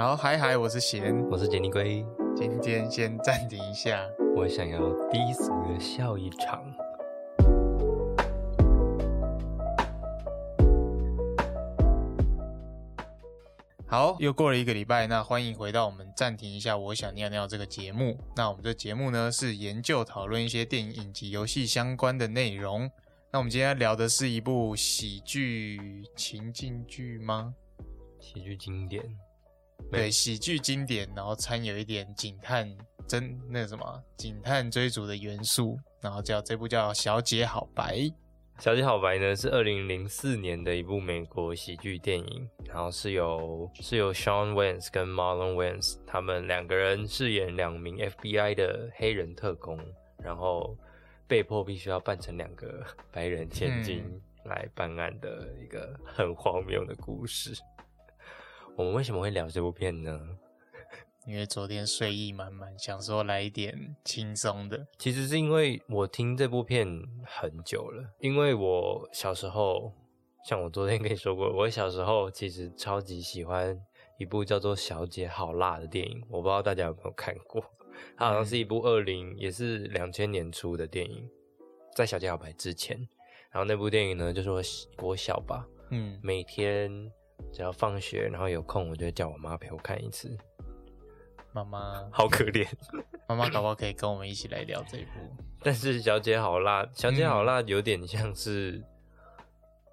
好，嗨嗨，我是贤，我是杰尼龟。今天先暂停一下，我想要低俗的笑一场。好，又过了一个礼拜，那欢迎回到我们暂停一下，我想尿尿这个节目。那我们这节目呢是研究讨论一些电影、影集、游戏相关的内容。那我们今天聊的是一部喜剧情境剧吗？喜剧经典，对，喜剧经典，然后掺有一点警探侦那什么警探追逐的元素，然后叫这部叫《小姐好白》。《小姐好白》呢是二零零四年的一部美国喜剧电影，然后是由是由 Sean Wayans 跟 Marlon Wayans 他们两个人饰演两名 FBI 的黑人特工，然后被迫必须要扮成两个白人千金来办案的一个很荒谬的故事。我们为什么会聊这部片呢？因为昨天睡意满满，想说来一点轻松的。其实是因为我听这部片很久了，因为我小时候，像我昨天跟你说过，我小时候其实超级喜欢一部叫做《小姐好辣》的电影，我不知道大家有没有看过。它好像是一部二零也是两千年初的电影，在《小姐好白》之前。然后那部电影呢，就是我国小吧，嗯，每天只要放学，然后有空，我就叫我妈陪我看一次。妈妈好可怜，妈妈搞不好可以跟我们一起来聊这一部。但是小姐好辣，小姐好辣有点像是，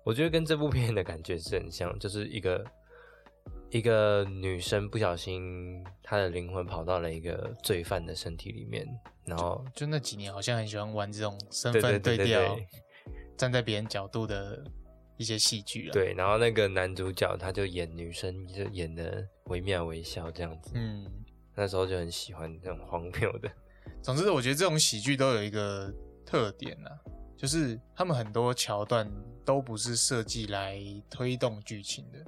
我觉得跟这部片的感觉是很像，就是一个一个女生不小心她的灵魂跑到了一个罪犯的身体里面，然后就那几年好像很喜欢玩这种身份对调，站在别人角度的一些戏剧啊。对，然后那个男主角他就演女生，就演的惟妙惟肖这样子。嗯。那时候就很喜欢这种荒谬的。总之，我觉得这种喜剧都有一个特点啊，就是他们很多桥段都不是设计来推动剧情的，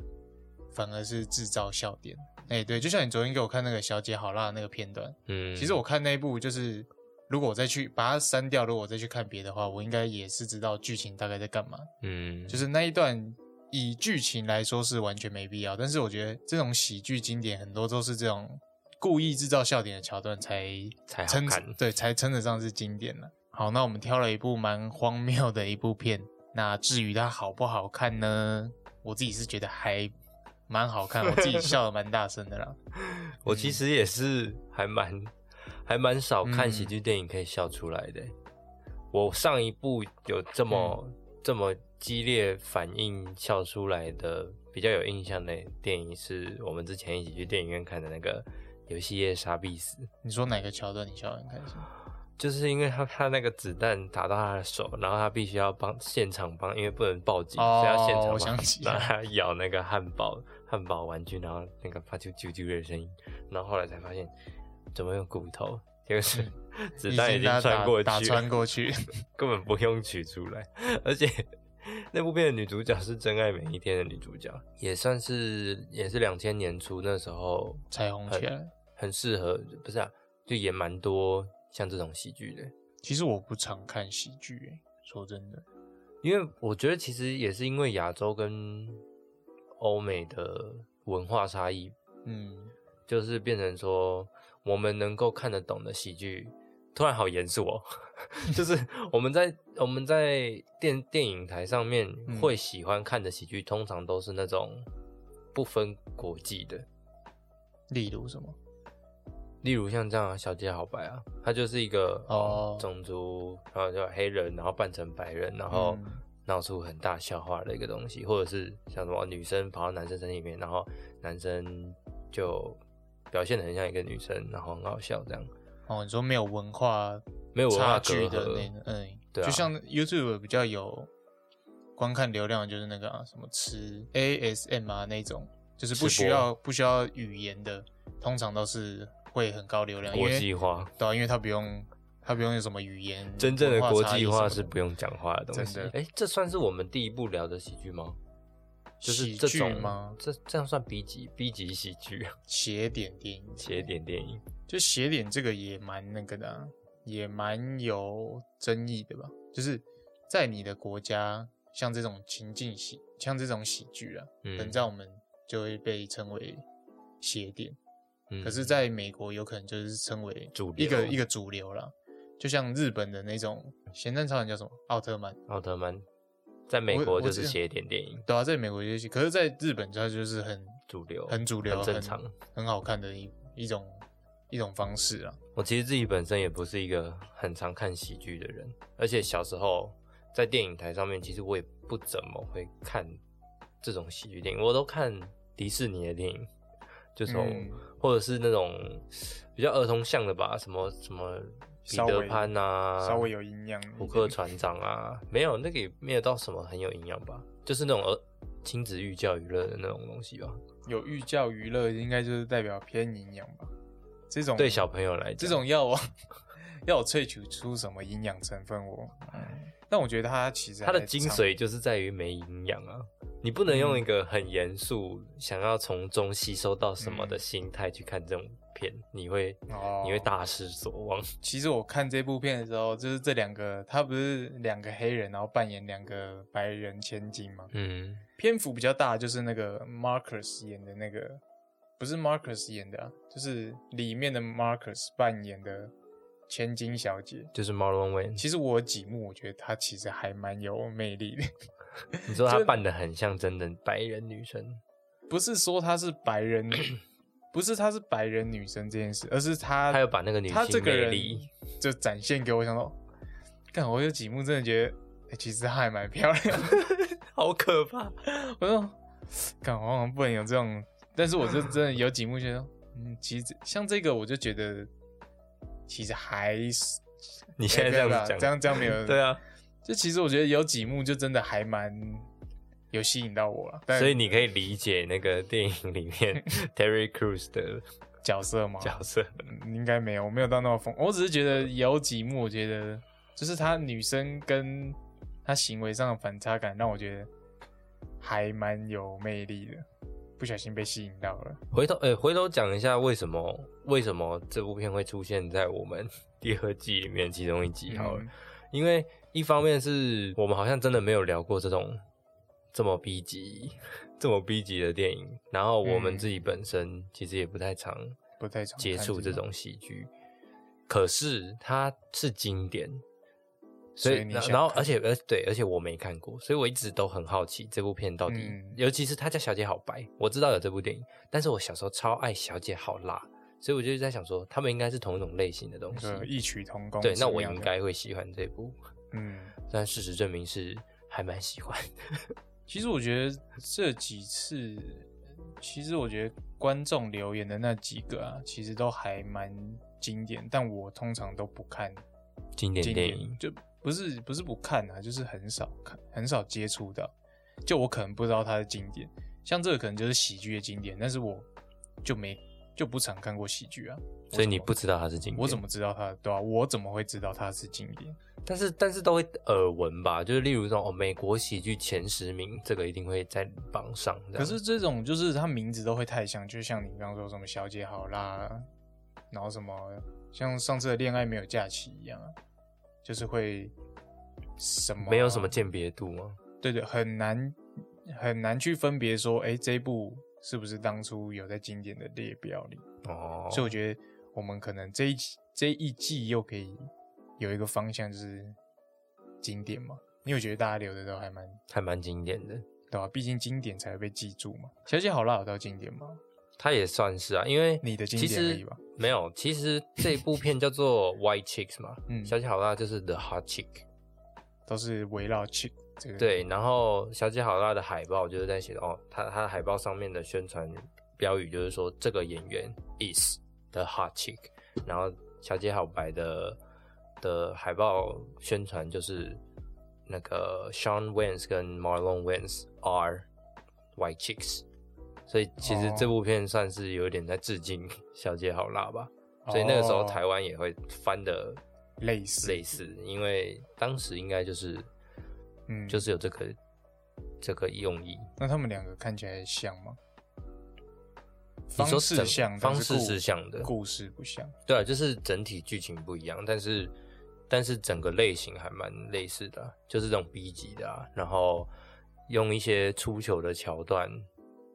反而是制造笑点。哎，对，就像你昨天给我看那个《小姐好辣》那个片段，嗯，其实我看那部就是，如果我再去把它删掉，如果我再去看别的话，我应该也是知道剧情大概在干嘛。嗯，就是那一段以剧情来说是完全没必要，但是我觉得这种喜剧经典很多都是这种。故意制造笑点的桥段才才称对，才称得上是经典了。好，那我们挑了一部蛮荒谬的一部片。那至于它好不好看呢？我自己是觉得还蛮好看，我自己 笑的蛮大声的啦。我其实也是还蛮还蛮少看喜剧电影可以笑出来的。我上一部有这么这么激烈反应笑出来的比较有印象的电影，是我们之前一起去电影院看的那个。游戏夜杀必死。你说哪个桥段你笑得很开心？就是因为他他那个子弹打到他的手，然后他必须要帮现场帮，因为不能报警，所以要现场帮，让他咬那个汉堡汉堡玩具，然后那个发出啾啾的声音，然后后来才发现怎么用骨头，就是子弹已经穿过去，打穿过去，根本不用取出来，而且那部片的女主角是真爱每一天的女主角，也算是也是两千年初那时候才红起来。很适合，不是啊，就演蛮多像这种喜剧的。其实我不常看喜剧，说真的，因为我觉得其实也是因为亚洲跟欧美的文化差异，嗯，就是变成说我们能够看得懂的喜剧，突然好严肃哦，就是我们在我们在电电影台上面会喜欢看的喜剧，通常都是那种不分国际的，例如什么？例如像这样，小姐好白啊，他就是一个哦种族，然后叫黑人，然后扮成白人，然后闹出很大笑话的一个东西，或者是像什么女生跑到男生身体里面，然后男生就表现的很像一个女生，然后很好笑这样。哦，你说没有文化没有差距的那个，嗯，对，就像 YouTube 比较有观看流量，就是那个啊，什么吃 ASM 啊那种，就是不需要不需要语言的，通常都是。会很高流量，国际化，对啊，因为它不用，它不用有什么语言，真正的国际化是不用讲话的东西。哎，这算是我们第一部聊的喜剧吗？就是这种吗？这这样算 B 级 B 级喜剧？斜点电影，斜点电影，就斜点这个也蛮那个的，也蛮有争议的吧？就是在你的国家，像这种情境喜，像这种喜剧啊，嗯，在我们就会被称为。邪典，嗯可是在美国有可能就是称为主流一个一个主流了。就像日本的那种咸蛋超人叫什么奥特曼，奥特曼在美我国就是写一点电影对啊，在美国就是，可是在日本它就是很主流，很主流、很正常。很好看的一一种一种方式啊。我其实自己本身也不是一个很常看喜剧的人，而且小时候在电影台上面，其实我也不怎么会看这种喜剧电影，我都看迪士尼的电影，就从、嗯或者是那种比较儿童向的吧，什么什么彼得潘啊，稍微有营养一点。虎克船长啊，没有那个也没有到什么很有营养吧，就是那种儿亲子寓教于乐的那种东西吧。有寓教于乐，应该就是代表偏营养吧。这种对小朋友来讲，这种要我 要我萃取出什么营养成分我，嗯但我觉得它其实它的精髓就是在于没营养啊！你不能用嗯一个很严肃、想要从中吸收到什么的嗯心态去看这种片，你会哦你会大失所望。其实我看这部片的时候，就是这两个，他不是两个黑人，然后扮演两个白人千金嘛。嗯，篇幅比较大，就是那个 Marcus 演的那个，不是 Marcus 演的、啊，就是里面的 Marcus 扮演的千金小姐。就是 Marlon Wayne，其实我几幕，我觉得她其实还蛮有魅力的。你说他就扮的很像真的白人女生，不是说她是白人，不是她是白人女生这件事，而是她她要把那个女性她这个人魅力，就展现给我，想说，干，我有几幕真的觉得，欸其实她还蛮漂亮的。好可怕。我说，干，我好像不能有这种，但是我就真的有几幕觉得，嗯，其实像这个，我就觉得其实还是你现在这样子这样这样没有 对啊，就其实我觉得有几幕就真的还蛮有吸引到我了，但所以你可以理解那个电影里面 Terry Crews 的角色吗，角色。嗯应该没有，我没有到那么疯，我只是觉得有几幕，我觉得就是她女生跟她行为上的反差感，让我觉得还蛮有魅力的，不小心被吸引到了。回头，呃、回头讲一下为什么为什么这部片会出现在我们第二季里面其中一集好了，嗯因为一方面是我们好像真的没有聊过这种这么 B 级、这么 B 级的电影，然后我们嗯自己本身其实也不太常不太常接触这种喜剧，可是它是经典。所以，然然后而且，而对，而且我没看过，所以我一直都很好奇这部片到底，嗯尤其是他家《小姐好白》，我知道有这部电影，但是我小时候超爱《小姐好辣》，所以我就在想说，他们应该是同一种类型的东西。呃异曲同工。对，那我应，该会喜欢这部，嗯，但事实证明是还蛮喜欢。其实我觉得这几次，其实我觉得观众留言的那几个啊，其实都还蛮经典，但我通常都不看经典电影，就不是不是不看啊，就是很少看，很少接触到。就我可能不知道它的经典，像这个可能就是喜剧的经典，但是我就没就不常看过喜剧啊。所以你不知道它是经典。我怎么知道它？对啊，我怎么会知道它是经典？但是但是都会耳闻吧，就是例如说哦，美国喜剧前十名，这个一定会在榜上。可是这种就是它名字都会太像，就像你刚刚说什么小姐好啦，然后什么像上次的恋爱没有假期一样啊，就是会什么没有什么鉴别度吗？对对，很难很难去分别说，哎，这一部是不是当初有在经典的列表里？哦，所以我觉得我们可能这一季这一季又可以有一个方向，就是经典嘛。因为我觉得大家留的都还蛮还蛮经典的。对吧、毕竟经典才会被记住嘛。小姐好辣有到经典吗？它也算是啊，因为你的经典而已吧没有，其实这部片叫做 White Chicks 嘛，嗯小姐好辣就是 The Hot Chick，都是围绕 chick 这个对，然后小姐好辣的海报就是在写哦，它它的海报上面的宣传标语就是说这个演员 is the hot chick，然后小姐好白的的海报宣传就是那个 Sean Wayans 跟 Marlon Wayans are white chicks，所以其实哦。这部片算是有点在致敬小姐好辣吧，所以那个时候哦。台湾也会翻的类似。类似，因为当时应该就是嗯，就是有这个这个用意。那他们两个看起来像吗？你方式像，方式是像的故事不像。对啊，就是整体剧情不一样，但是但是整个类型还蛮类似的啊、就是这种 B 级的啊，然后用一些出糗的桥段，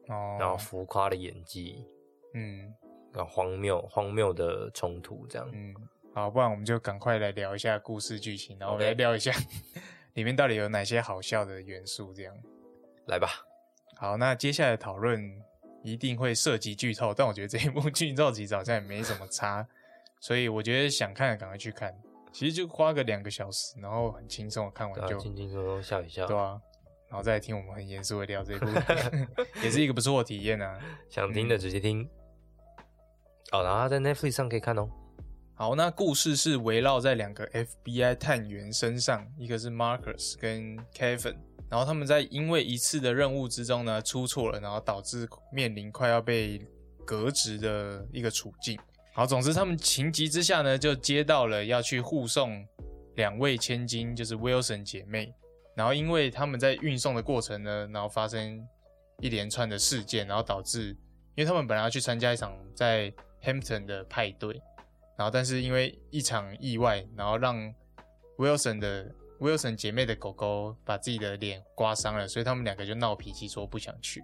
哦，然后浮夸的演技，嗯然后荒谬荒谬的冲突这样。嗯，好，不然我们就赶快来聊一下故事剧情，然后我们 OK 来聊一下里面到底有哪些好笑的元素，这样。来吧，好，那接下来讨论一定会涉及剧透，但我觉得这一部剧照其实好像也没什么差，所以我觉得想看的赶快去看，其实就花个两个小时，然后很轻松的看完就，轻轻松松笑一笑。对啊，然后再来听我们很严肃的聊这一部，也是一个不错的体验啊。想听的直接听。哦，然后在 Netflix 上可以看哦。好，那故事是围绕在两个 FBI 探员身上，一个是 Marcus 跟 Kevin，然后他们在因为一次的任务之中呢出错了，然后导致面临快要被革职的一个处境。好，总之他们情急之下呢，就接到了要去护送两位千金，就是 Wilson 姐妹。然后因为他们在运送的过程呢，然后发生一连串的事件，然后导致，因为他们本来要去参加一场在 Hampton 的派对，然后但是因为一场意外，然后让 Wilson 的 Wilson 姐妹的狗狗把自己的脸刮伤了，所以他们两个就闹脾气说不想去。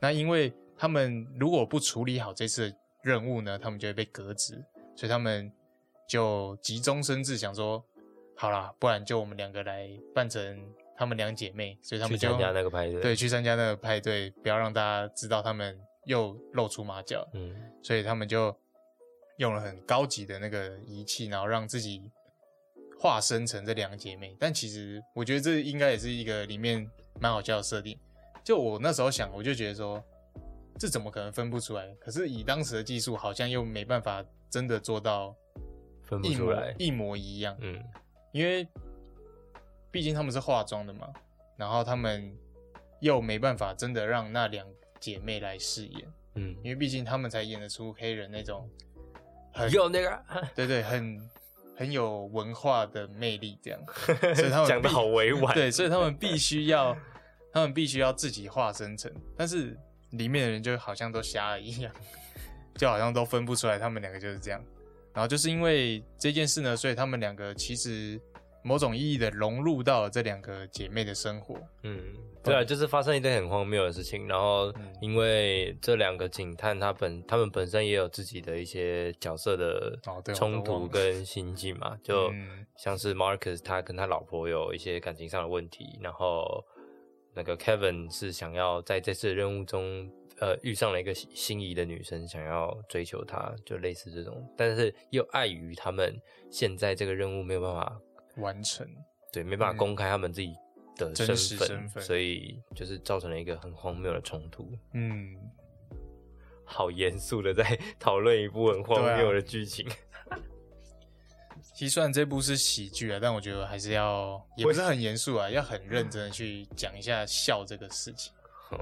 那因为他们如果不处理好这次的任务呢，他们就会被革职，所以他们就急中生智，想说好啦，不然就我们两个来扮成他们两姐妹，所以他们就去参加那个派对。对，去参加那个派对，不要让大家知道他们又露出马脚。嗯，所以他们就用了很高级的那个仪器，然后让自己化身成这两个姐妹。但其实我觉得这应该也是一个里面蛮好笑的设定。就我那时候想，我就觉得说，这怎么可能分不出来？可是以当时的技术，好像又没办法真的做到分不出来。一模一样。嗯，因为毕竟他们是化妆的嘛，然后他们又没办法真的让那两姐妹来饰演。嗯，因为毕竟他们才演得出黑人那种很有那个 对对很很有文化的魅力，这样，所以他们讲的好委婉。对，所以他们必须要他们必须要自己化身成，但是里面的人就好像都瞎了一样，就好像都分不出来他们两个就是这样。然后就是因为这件事呢，所以他们两个其实某种意义的融入到了这两个姐妹的生活。嗯，对啊，就是发生一件很荒谬的事情，然后嗯因为这两个警探他本他们本身也有自己的一些角色的冲突跟心境嘛，就嗯像是 Marcus 他跟他老婆有一些感情上的问题，然后那个 Kevin 是想要在这次任务中。呃，遇上了一个心心仪的女生，想要追求她，就类似这种，但是又碍于他们现在这个任务没有办法完成，对，没办法嗯。公开他们自己的真身份，实身份。所以就是造成了一个很荒谬的冲突。嗯，好严肃的在讨论一部很荒谬的剧情，其实虽然这部是喜剧啊，但我觉得还是要也不是很严肃啊，要很认真的去讲一下笑这个事情。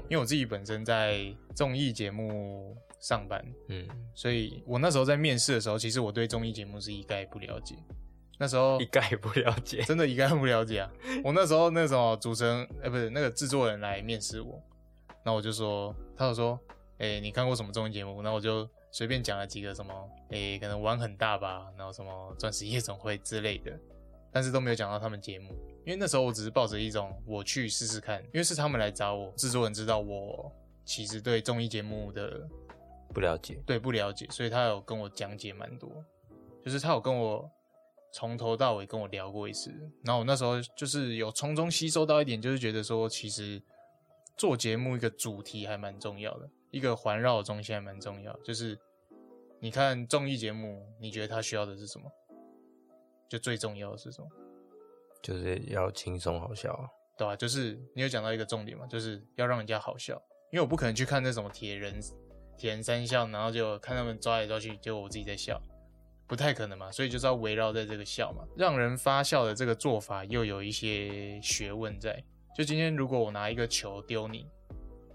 因为我自己本身在综艺节目上班，嗯，所以我那时候在面试的时候，其实我对综艺节目是一概不了解。那时候一概不了解。真的一概不了解啊！我那时候那种主持人，哎、不是那个制作人来面试我，那我就说，他就说，哎、你看过什么综艺节目？那我就随便讲了几个什么，哎、可能玩很大吧，然后什么钻石夜总会之类的，但是都没有讲到他们节目，因为那时候我只是抱着一种我去试试看，因为是他们来找我，制作人知道我其实对综艺节目的不了解，对不了解，所以他有跟我讲解蛮多，就是他有跟我从头到尾跟我聊过一次，然后我那时候就是有从中吸收到一点，就是觉得说其实做节目一个主题还蛮重要的，一个环绕的中心还蛮重要，就是你看综艺节目，你觉得它需要的是什么？就最重要的是什么？就是要轻松好笑。对吧、就是你有讲到一个重点嘛，就是要让人家好笑，因为我不可能去看那种铁人铁人三项，然后就看他们抓来抓去，结果我自己在笑，不太可能嘛，所以就是要围绕在这个笑嘛，让人发笑的这个做法又有一些学问在。就今天如果我拿一个球丢你，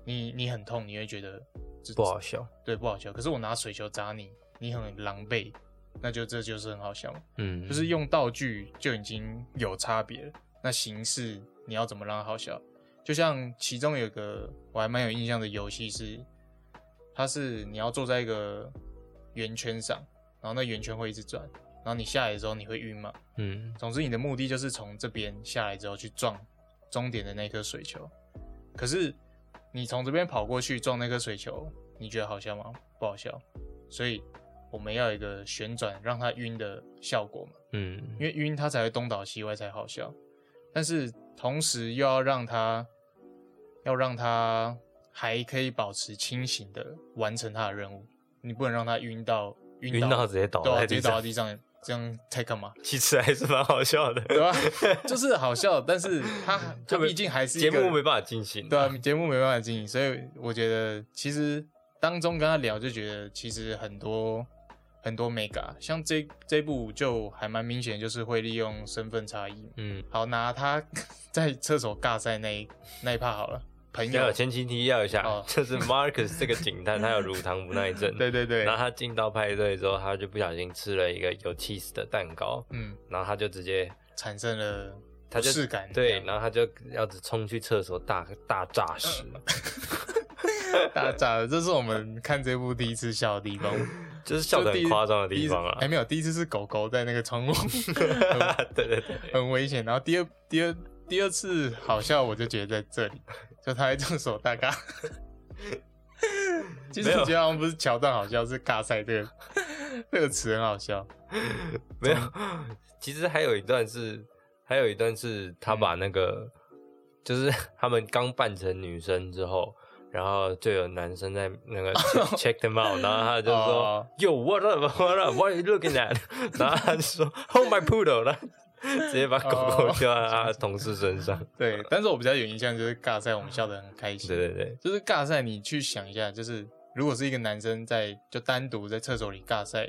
你你很痛，你会觉得这不好笑，对不好笑。可是我拿水球砸你，你很狼狈，那就这就是很好笑嘛。嗯，就是用道具就已经有差别了。那形式你要怎么让它好笑？就像其中有个我还蛮有印象的游戏是，它是你要坐在一个圆圈上，然后那圆圈会一直转，然后你下来的时候你会晕嘛。嗯总之你的目的就是从这边下来之后去撞终点的那颗水球。可是你从这边跑过去撞那颗水球，你觉得好笑吗？不好笑。所以我们要有一个旋转让它晕的效果嘛，嗯，因为晕它才会东倒西歪才好笑。但是同时又要让它要让它还可以保持清醒的完成它的任务，你不能让它晕到晕晕到直接倒对直接倒到，地上，这样太干嘛？其实还是蛮好笑的，对吧？就是好笑，但是它 它就没毕竟还是节目没办法进行。对啊，节目没办法进行，所以我觉得其实当中跟他聊，就觉得其实很多很多 mega，像这这部就还蛮明显，就是会利用身份差异。嗯，好，拿他 在厕所尬赛那一那一趴好了，朋友。要有，前期提要一下哦，就是 Marcus 这个警探，他有乳糖不耐症，对对对。然，后他进到派对之后，他就不小心吃了一个有 cheese 的蛋糕，嗯，然后他就直接产生了他就对，然后他就要冲去厕所大大炸屎，大炸了，这是我们看这部第一次笑的地方，就是笑得就第一很夸张的地方啊。还。没有，第一次是狗狗在那个窗户，对对对，很危险。然后第二、第二、第二次好笑，我就觉得在这里，就他在厕所大尬。其实我觉得好像不是桥段好笑，是尬赛这个这个词很好笑。没有，其实还有一段是，还有一段是他把那个，就是 他们刚扮成女生之后，然后就有男生在那个 check, check them out，然后他就说、哦 Yo what up what up what are you looking at？然后他就说 Hold my poodle，然后直接把狗狗哦丢在同事身上。对，但是我比较有印象就是尬赛，我们笑得很开心。对对对，就是尬赛，你去想一下，就是如果是一个男生在就单独在厕所里尬赛，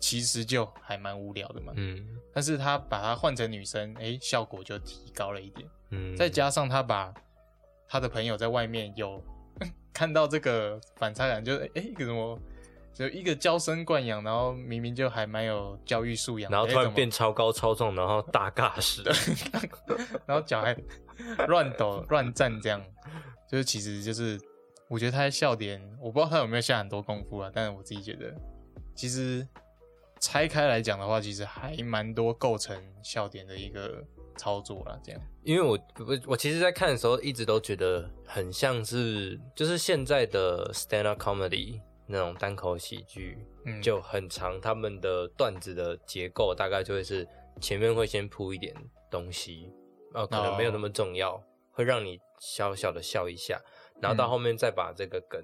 其实就还蛮无聊的嘛。嗯但是他把它换成女生，哎、效果就提高了一点。嗯，再加上他把他的朋友在外面有 看到这个反差感，就是哎、诶一个什么，就一个娇生惯养，然后明明就还蛮有教育素养，然后突然变超高超重，然后大尬屎。然后脚还乱抖乱站，这样，就是其实就是我觉得他的笑点，我不知道他有没有下很多功夫啊，但是我自己觉得，其实拆开来讲的话，其实还蛮多构成笑点的一个操作啦，这样。因为我我我其实，在看的时候一直都觉得很像是，就是现在的 stand up comedy 那种单口喜剧，嗯，就很长，他们的段子的结构大概就会是前面会先铺一点东西，呃，可能没有那么重要，会让你小小的笑一下，然后到嗯后面再把这个梗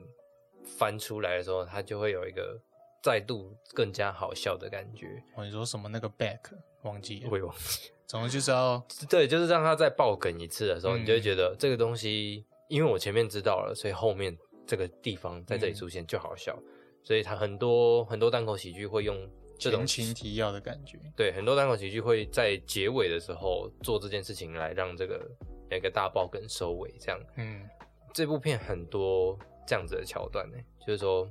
翻出来的时候，它就会有一个再度更加好笑的感觉。哦，你说什么那个 back 忘记了，我也忘记。总之就是要 对，就是让他再爆梗一次的时候，嗯你就会觉得这个东西，因为我前面知道了，所以后面这个地方在这里嗯出现就好笑。所以他很多很多单口喜剧会用这种前情提要的感觉。对，很多单口喜剧会在结尾的时候做这件事情来让这个有一个大爆梗收尾。这样，嗯这部片很多这样子的桥段呢，就是说，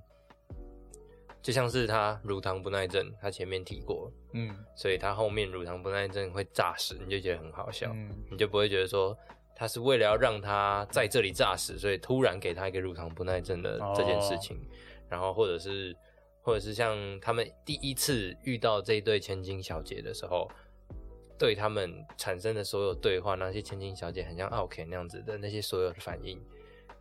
就像是他乳糖不耐症，他前面提过，嗯所以他后面乳糖不耐症会炸死，你就觉得很好笑。嗯你就不会觉得说他是为了要让他在这里炸死，所以突然给他一个乳糖不耐症的这件事情，然后或者是或者是像他们第一次遇到这一对千金小姐的时候，对他们产生的所有对话，那些千金小姐很像奥 K 那样子的那些所有的反应。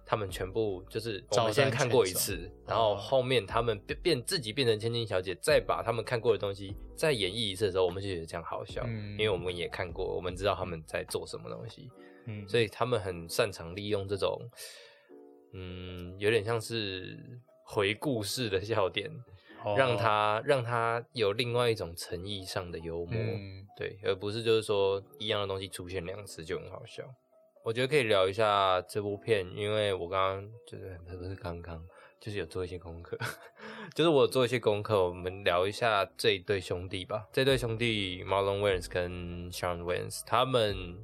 他们全部就是我们先看过一次，然后后面他们变变自己变成千金小姐，再把他们看过的东西再演绎一次的时候，我们就觉得这样好笑，嗯因为我们也看过，我们知道他们在做什么东西，嗯，所以他们很擅长利用这种，嗯，有点像是回顾式的笑点，哦让他让他有另外一种诚意上的幽默，嗯对，而不是就是说一样的东西出现两次就很好笑。我觉得可以聊一下这部片，因为我刚刚就是 不是刚刚，就是有做一些功课，就是我有做一些功课，我们聊一下这一对兄弟吧。这对兄弟 Marlon Wayans 跟 Sean Wayans，他们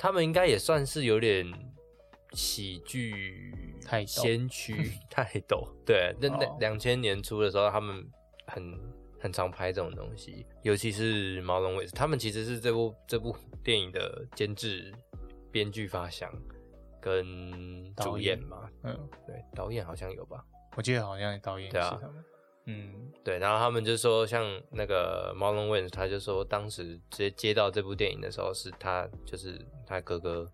他们应该也算是有点喜剧先驱 泰斗，对，那那哦两千年初的时候，他们很很常拍这种东西，尤其是毛龙伟，他们其实是这部这部电影的监制、编剧、发想跟主导演演嘛。嗯，对，导演好像有吧？我记得好像导演是他们。嗯对，然后他们就说，像那个 Marlon Wayans，他就说当时直接接到这部电影的时候，是他就是他哥哥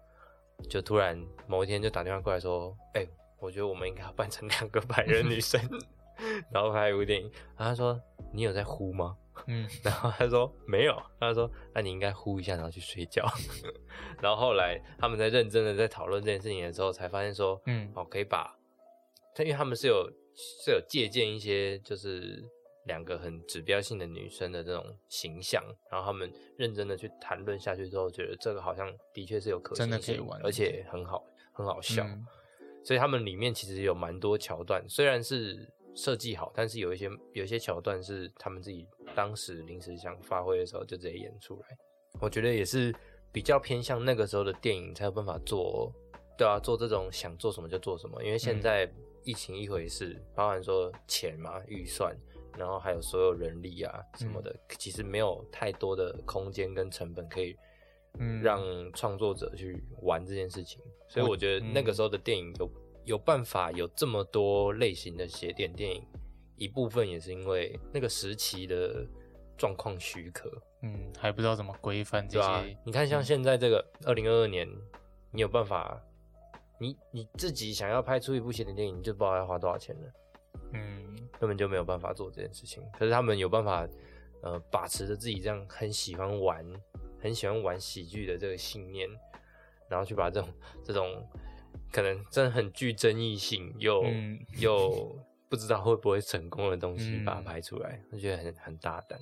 就突然某一天就打电话过来说，哎、我觉得我们应该要扮成两个白人女生，然后拍一部电影。然后他说，你有在呼吗？嗯，然后他说没有，他说那你应该呼一下，然后去睡觉。然后后来他们在认真的在讨论这件事情的时候，才发现说，嗯哦，可以把，他因为他们是有是有借鉴一些就是两个很指标性的女生的这种形象，然后他们认真的去谈论下去之后，觉得这个好像的确是有可行真的性可以玩而且很好很好笑。嗯所以他们里面其实有蛮多桥段，虽然是设计好，但是有一些有一些桥段是他们自己当时临时想发挥的时候就直接演出来。我觉得也是比较偏向那个时候的电影才有办法做，对啊，做这种想做什么就做什么。因为现在疫情一回事，包含说钱嘛、预算，然后还有所有人力啊什么的，其实没有太多的空间跟成本可以嗯。让创作者去玩这件事情，所以我觉得那个时候的电影有有办法有这么多类型的写点电影，一部分也是因为那个时期的状况许可，嗯还不知道怎么规范这些，你看像现在这个二零二二年，你有办法，你你自己想要拍出一部写点电影，你就不知道要花多少钱了。嗯根本就没有办法做这件事情。可是他们有办法，呃，把持着自己这样很喜欢玩、很喜欢玩喜剧的这个信念，然后去把这种这种可能真的很具争议性又、嗯又不知道会不会成功的东西，嗯把它拍出来，我觉得很很大胆。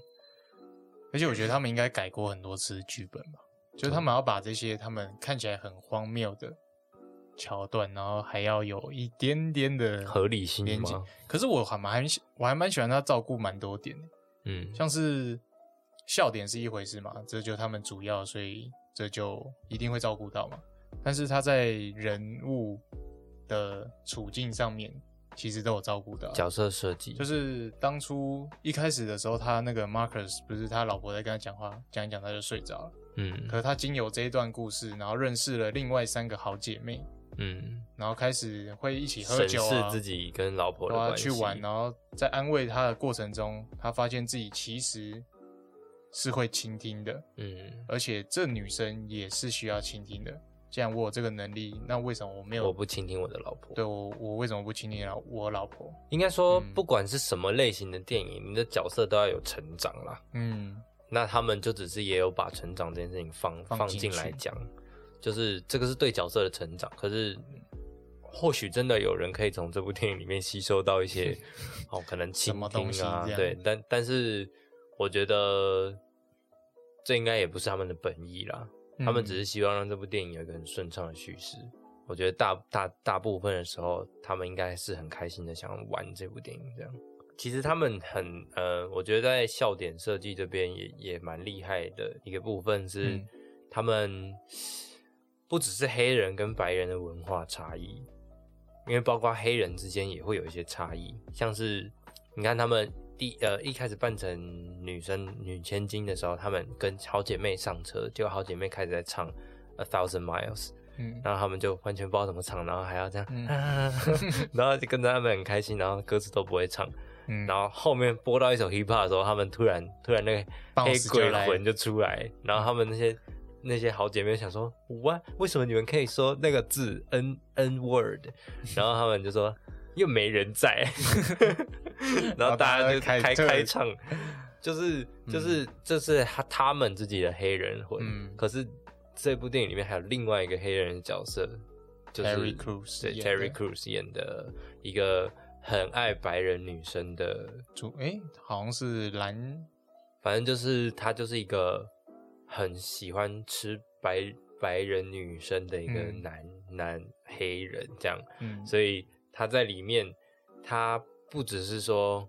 而且我觉得他们应该改过很多次剧本吧，就是他们要把这些他们看起来很荒谬的桥段，然后还要有一点点的合理性连接吗。可是我还蛮喜我还蛮喜欢他照顾蛮多点，嗯，像是笑点是一回事嘛，这就他们主要，所以这就一定会照顾到嘛。但是他在人物的处境上面，其实都有照顾到。角色设计就是当初一开始的时候，他那个 Marcus 不是他老婆在跟他讲话，讲一讲他就睡着了。嗯可是他经由这一段故事，然后认识了另外三个好姐妹，嗯，然后开始会一起喝酒啊，自己跟老婆的对啊关系，去玩，然后在安慰他的过程中，他发现自己其实是会倾听的，嗯而且这女生也是需要倾听的。既然我有这个能力，那为什么我没有？我不倾听我的老婆。对我，我为什么不倾听老我老婆？应该说，嗯不管是什么类型的电影，你的角色都要有成长啦。嗯那他们就只是也有把成长这件事情放放进来讲，就是这个是对角色的成长。可是或许真的有人可以从这部电影里面吸收到一些 哦，可能倾听啊，对，但但是我觉得这应该也不是他们的本意啦。他们嗯只是希望让这部电影有一个很顺畅的叙事。我觉得大大大部分的时候，他们应该是很开心的想玩这部电影。这样，其实他们很呃，我觉得在笑点设计这边也也蛮厉害的一个部分是，嗯他们不只是黑人跟白人的文化差异，因为包括黑人之间也会有一些差异，像是你看他们第呃一开始扮成女生女千金的时候，他们跟好姐妹上车，结果好姐妹开始在唱 A Thousand Miles，嗯然后他们就完全不知道怎么唱，然后还要这样，嗯 然后就跟着他们很开心，然后歌词都不会唱，嗯，然后后面播到一首 hip hop 的时候，他们突然突然那个黑鬼来魂就出来，然后他们那些那些好姐妹想说，what？为什么你们可以说那个字 n n word？然后他们就说又没人在，然后大家就开开开唱，就是就是这是他他们自己的黑人魂，嗯。可是这部电影里面还有另外一个黑人角色，就是 Terry Crews 对演的。Terry Crews 演的一个很爱白人女生的主诶，好像是蓝反正就是他就是一个很喜欢吃白白人女生的一个嗯。男、男黑人这样，嗯。所以他在里面，他不只是说，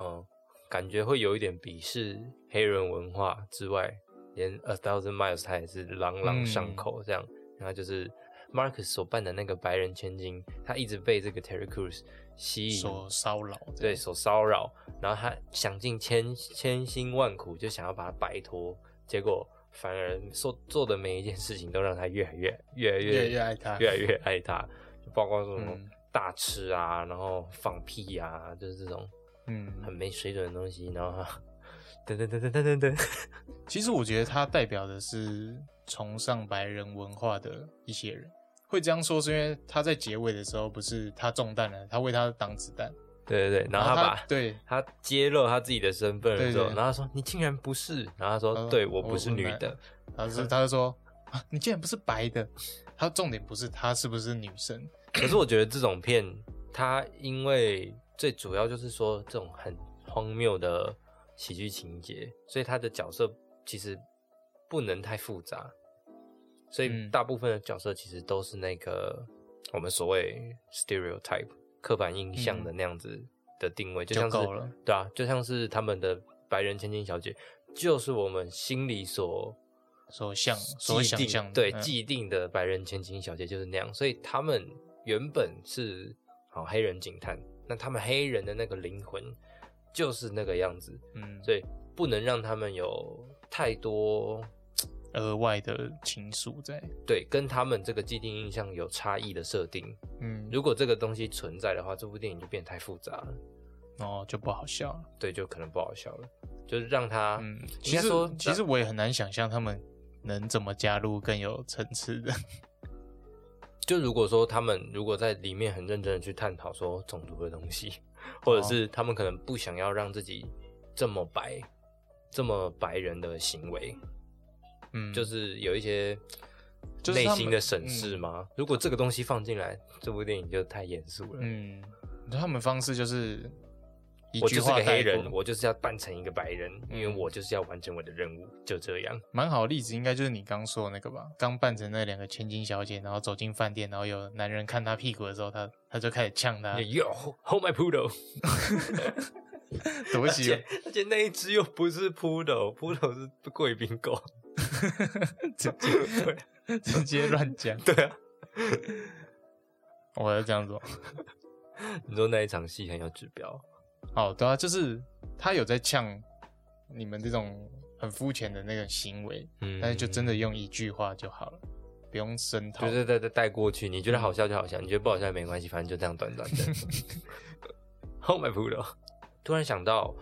嗯，感觉会有一点鄙视黑人文化之外，连 A Thousand Miles 他也是朗朗上口这样。然后就是 Marcus 所扮的那个白人千金，他一直被这个 Terry Crews 吸引，所骚扰，对，所骚扰，然后他想尽千千辛万苦，就想要把他摆脱，结果反而做做的每一件事情都让他越来越越来越越来越爱他越来越爱他，就包括什么嗯。大吃啊，然后放屁啊，就是这种嗯，很没水准的东西，然后他噔噔噔噔噔噔噔，其实我觉得他代表的是崇尚白人文化的一些人，会这样说，是因为他在结尾的时候不是他中弹了，他为他挡子弹，对对对，然后他把对。他揭露他自己的身份的时候，对对。然后他说你竟然不是，然后他说对我不是女的，他是 他就说啊，你竟然不是白的，他重点不是他是不是女生，可是我觉得这种片，它因为最主要就是说这种很荒谬的喜剧情节，所以他的角色其实不能太复杂，所以嗯。大部分的角色其实都是那个我们所谓 stereotype 刻板印象的那样子的定位，就就像是对啊，就像是他们的白人千金小姐，就是我们心里所所想所想象对嗯。既定的白人千金小姐就是那样，所以他们原本是好黑人警探，那他们黑人的那个灵魂就是那个样子，嗯，所以不能让他们有太多额外的情愫在，对跟他们这个既定印象有差异的设定。嗯，如果这个东西存在的话，这部电影就变得太复杂了，哦就不好笑了，对，就可能不好笑了。就是让他，嗯，应其实其实我也很难想象他们能怎么加入更有层次的，就如果说他们如果在里面很认真的去探讨说种族的东西，或者是他们可能不想要让自己这么白、这么白人的行为，嗯，就是有一些就是内心的审视吗？如果这个东西放进来，这部电影就太严肃了。嗯，他们方式就是一句我就是个黑人，我就是要扮成一个白人，因为嗯我就是要完成我的任务，就这样。蛮好的例子，应该就是你刚说的那个吧？刚扮成那两个千金小姐，然后走进饭店，然后有男人看她屁股的时候，她她就开始呛她，Yo, hold my poodle！多 而喜且而且那一只又不是 poodle，poodle 是贵宾狗。直接 直接乱讲。对啊，我要这样做。你说那一场戏很有指标。哦，对啊，就是他有在呛你们这种很肤浅的那个行为，嗯但是就真的用一句话就好了，不用深讨。对对对对，带过去。你觉得好笑就好笑，你觉得不好笑也没关系，反正就这样短短的。Oh my poodle！突然想到，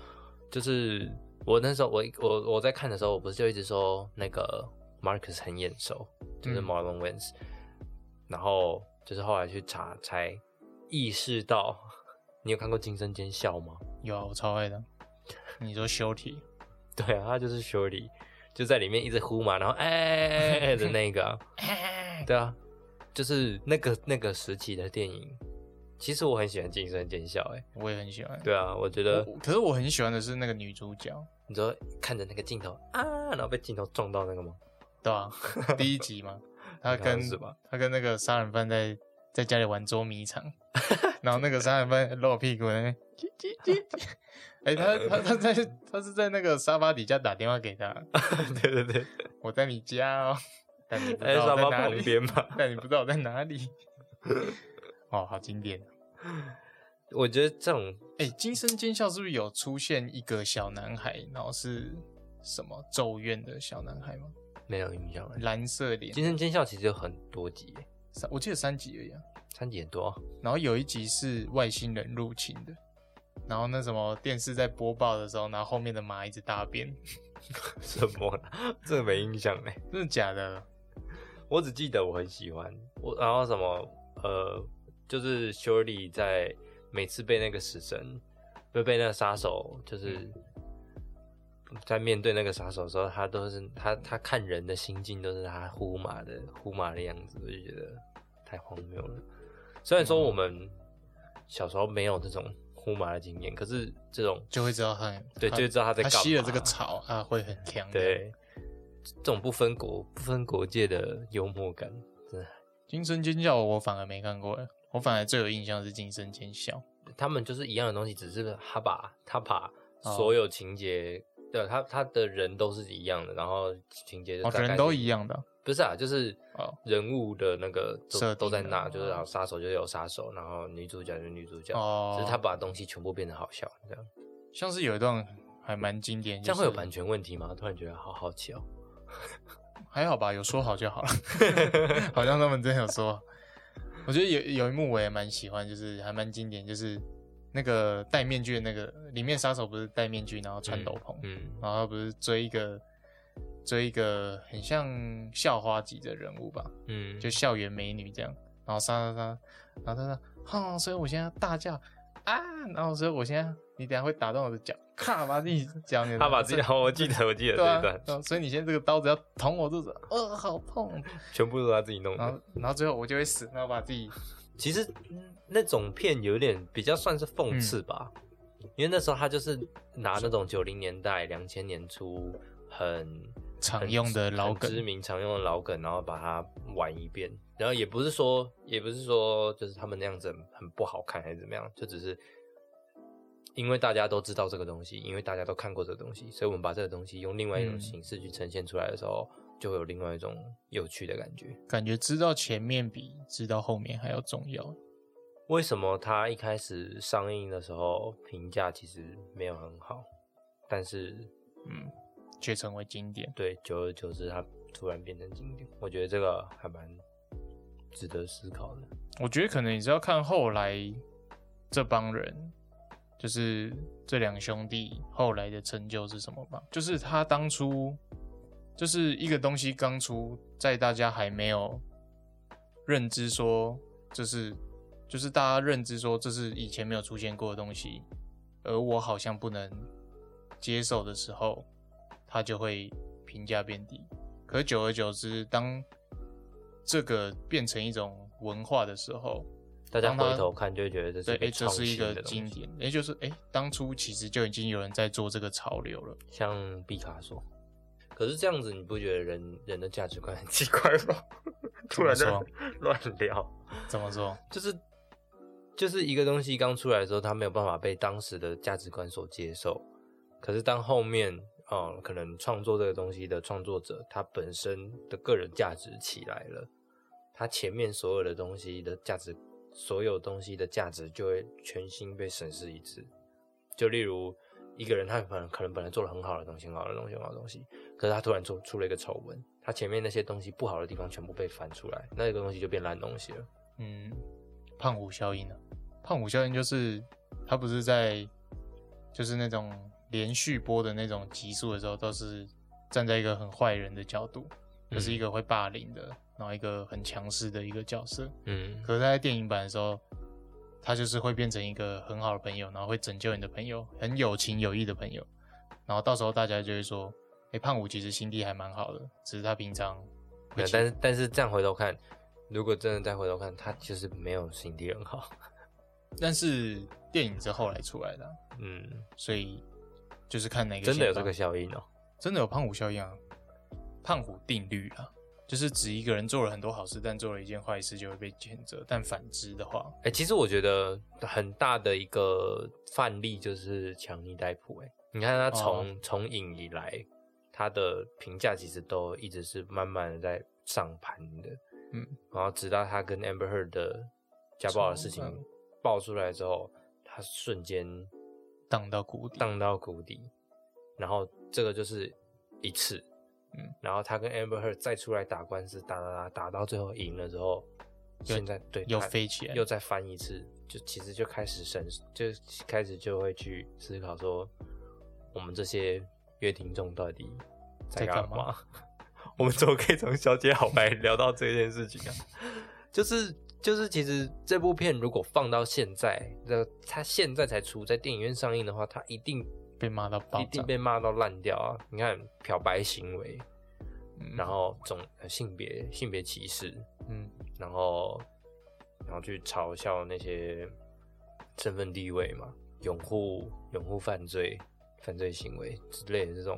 就是我那时候我我我在看的时候，我不是就一直说那个 Marcus 很眼熟，就是嗯 Marlon Wayans，、然后就是后来去查才意识到，你有看过《惊声尖笑》吗？有啊，我超爱的。你说修体，对啊，他就是 Shorty，就在里面一直呼嘛，然后 哎哎哎哎的那个啊，对啊，就是那个那个时期的电影。其实我很喜欢《惊声尖笑》，哎，我也很喜欢。对啊，我觉得我可是我很喜欢的是那个女主角，你知道看着那个镜头啊，然后被镜头撞到那个吗？对啊、第一集嘛，他跟是吧她跟那个杀人犯在在家里玩捉迷藏，然后那个杀人犯露屁股在那边叽叽叽叽，哎、他他他在他是在那个沙发底下打电话给他，对对对，我在你家哦，但你不知在道沙发旁我在哪里，边嘛。但你不知道我在哪里。哦，好经典！我觉得这种哎、惊声尖笑是不是有出现一个小男孩，然后是什么咒怨的小男孩吗？没有印象了。蓝色脸，惊声尖笑其实有很多集，三我记得三集而已啊。三集很多啊。然后有一集是外星人入侵的，然后那什么电视在播报的时候，然后后面的马一直大便，什么啦？这个没印象哎。真的假的？我只记得我很喜欢我，然后什么呃，就是 Shirley 在每次被那个死神，被被那个杀手，就是在面对那个杀手的时候，他都是他他看人的心境都是他呼马的呼马的样子，我就觉得太荒谬了。虽然说我们小时候没有这种呼马的经验，可是这种就会知道他对就知道他在他吸了这个草啊，会很强。，对。这种不分国不分国界的幽默感，真的。惊声尖叫我反而没看过，我反而最有印象是惊声尖笑。他们就是一样的东西，只是他把他把哦所有情节，对他他的人都是一样的，然后情节就哦，人都一样的，不是啊，就是哦人物的那个都在那，就是哦然后杀手就有杀手，然后女主角就是女主角，哦只是他把东西全部变得好笑，这样像是有一段还蛮经典，这样会有就是版权问题吗？突然觉得好好奇哦。还好吧，有说好就好了，好像他们真的有说。我觉得有有一幕我也蛮喜欢，就是还蛮经典，就是那个戴面具的那个里面杀手不是戴面具，然后穿斗篷，嗯，然后他不是追一个追一个很像校花级的人物吧，嗯，就校园美女这样，然后杀杀杀，然后他说，哼，所以我现在大叫啊，然后所以我现在你等下会打断我的脚，咔把自己脚扭，他把自己，所以我记得我记得这一段，，所以你现在这个刀子要捅我肚子，哦，好痛，全部都是他自己弄的然后。然后最后我就会死，然后把自己，其实嗯那种片有点比较算是讽刺吧，因为那时候他就是拿那种九零年代、两千年初很常用的老梗知名常用的老梗，然后把它玩一遍。然后也不是说，也不是说就是他们那样子很很不好看还是怎么样，就只是因为大家都知道这个东西，因为大家都看过这个东西，所以我们把这个东西用另外一种嗯形式去呈现出来的时候，就会有另外一种有趣的感觉。感觉知道前面比知道后面还要重要。为什么它一开始上映的时候评价其实没有很好，但是嗯，却成为经典。对久而久之它突然变成经典？我觉得这个还蛮值得思考的。我觉得可能也是要看后来这帮人，就是这两兄弟后来的成就是什么吧。就是他当初就是一个东西刚出，在大家还没有认知说这是，就是大家认知说这是以前没有出现过的东西，而我好像不能接受的时候，他就会评价变低。可久而久之，当这个变成一种文化的时候，大家回头看就会觉得这是对，哎、一个创这是一个经典，哎、就是哎、当初其实就已经有人在做这个潮流了。像毕卡索。可是这样子，你不觉得人人的价值观很奇怪吗？突然在 乱聊，怎么说？就是就是一个东西刚出来的时候，它没有办法被当时的价值观所接受。可是当后面哦、可能创作这个东西的创作者他本身的个人价值起来了，他前面所有的东西的价值，所有东西的价值就会全新被审视一次。就例如一个人，他可能可能本来做了很好的东西，很好的东西，很好的东西，可是他突然做出了一个丑闻，他前面那些东西不好的地方全部被翻出来，那个东西就变烂东西了。嗯，胖虎效应呢？胖虎效应就是他不是在就是那种连续播的那种集数的时候，都是站在一个很坏人的角度，就是一个会霸凌的，然后一个很强势的一个角色。嗯，可是他在电影版的时候，他就是会变成一个很好的朋友，然后会拯救你的朋友，很有情有义的朋友。然后到时候大家就会说：“哎、胖虎其实心地还蛮好的，只是他平常会欺对但是但是这样回头看，如果真的再回头看，他其实没有心地很好。但是电影是后来出来的啊、嗯，所以就是看哪个真的有这个效应哦、真的有胖虎效应啊，胖虎定律啊，就是指一个人做了很多好事，但做了一件坏事就会被谴责，但反之的话，哎、其实我觉得很大的一个范例就是强尼戴普。哎，你看他从从影以来，他的评价其实都一直是慢慢的在上盘的。嗯，然后直到他跟 Amber Heard 的家暴的事情爆出来之后，他瞬间荡到谷底。荡到谷底。然后这个就是一次，嗯，然后他跟 Amber Heard 再出来打官司，打打打打到最后赢了之后，现在对又飞起来又再翻一次，就其实就开始审，就开始就会去思考说，我们这些乐听众到底在干嘛嘛？我们怎么可以从小姐好白聊到这件事情啊？就 是就是，其实这部片如果放到现在，那它现在才出，在电影院上映的话，它一定被骂到爆一定，被骂到烂掉啊！你看漂白行为，嗯。然后种呃性别性别歧视，嗯，然后然后去嘲笑那些身份地位嘛，拥护拥护犯罪犯罪行为之类的这种，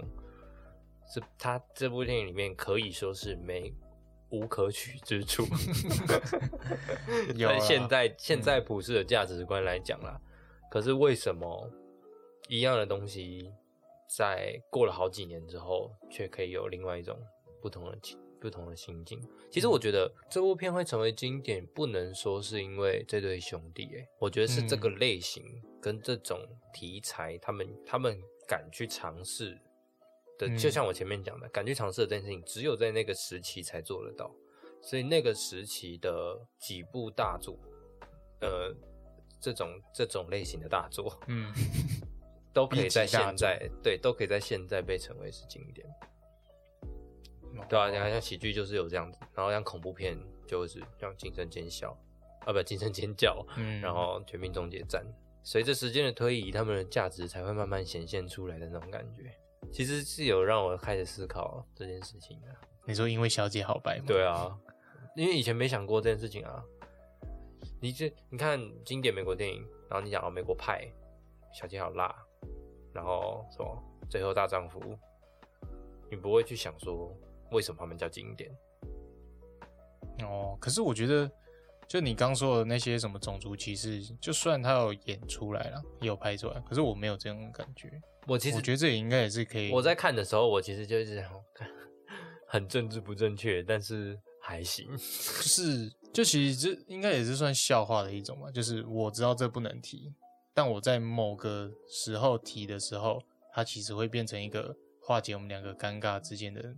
是他这部电影里面可以说是没无可取之处。在现在现在普世的价值观来讲啦，可是为什么一样的东西在过了好几年之后，却可以有另外一种不同的情不同的心境？其实我觉得这部片会成为经典，不能说是因为这对兄弟、欸，我觉得是这个类型跟这种题材，他们他们敢去尝试的，嗯就像我前面讲的，敢去尝试的这件事情，只有在那个时期才做得到。所以那个时期的几部大作，呃，这种这种类型的大作，嗯，都可以在现在对，都可以在现在被称为是经典。对啊，你看像喜剧就是有这样子，然后像恐怖片就是像惊声尖笑啊，不惊声尖叫，嗯，然后绝命终结战，随着时间的推移，他们的价值才会慢慢显现出来的那种感觉，其实是有让我开始思考这件事情的。你说因为小姐好白吗？对啊，因为以前没想过这件事情啊。你这你看经典美国电影，然后你讲哦美国派，小姐好辣，然后什么最后大丈夫，你不会去想说为什么他们叫经典？哦，可是我觉得，就你刚说的那些什么种族歧视，就算他有演出来了，也有拍出来，可是我没有这种感觉。我其实我觉得这也应该也是可以。我在看的时候，我其实就是 很政治不正确，但是还行。就是就其实这应该也是算笑话的一种嘛，就是我知道这不能提，但我在某个时候提的时候，它其实会变成一个化解我们两个尴尬之间的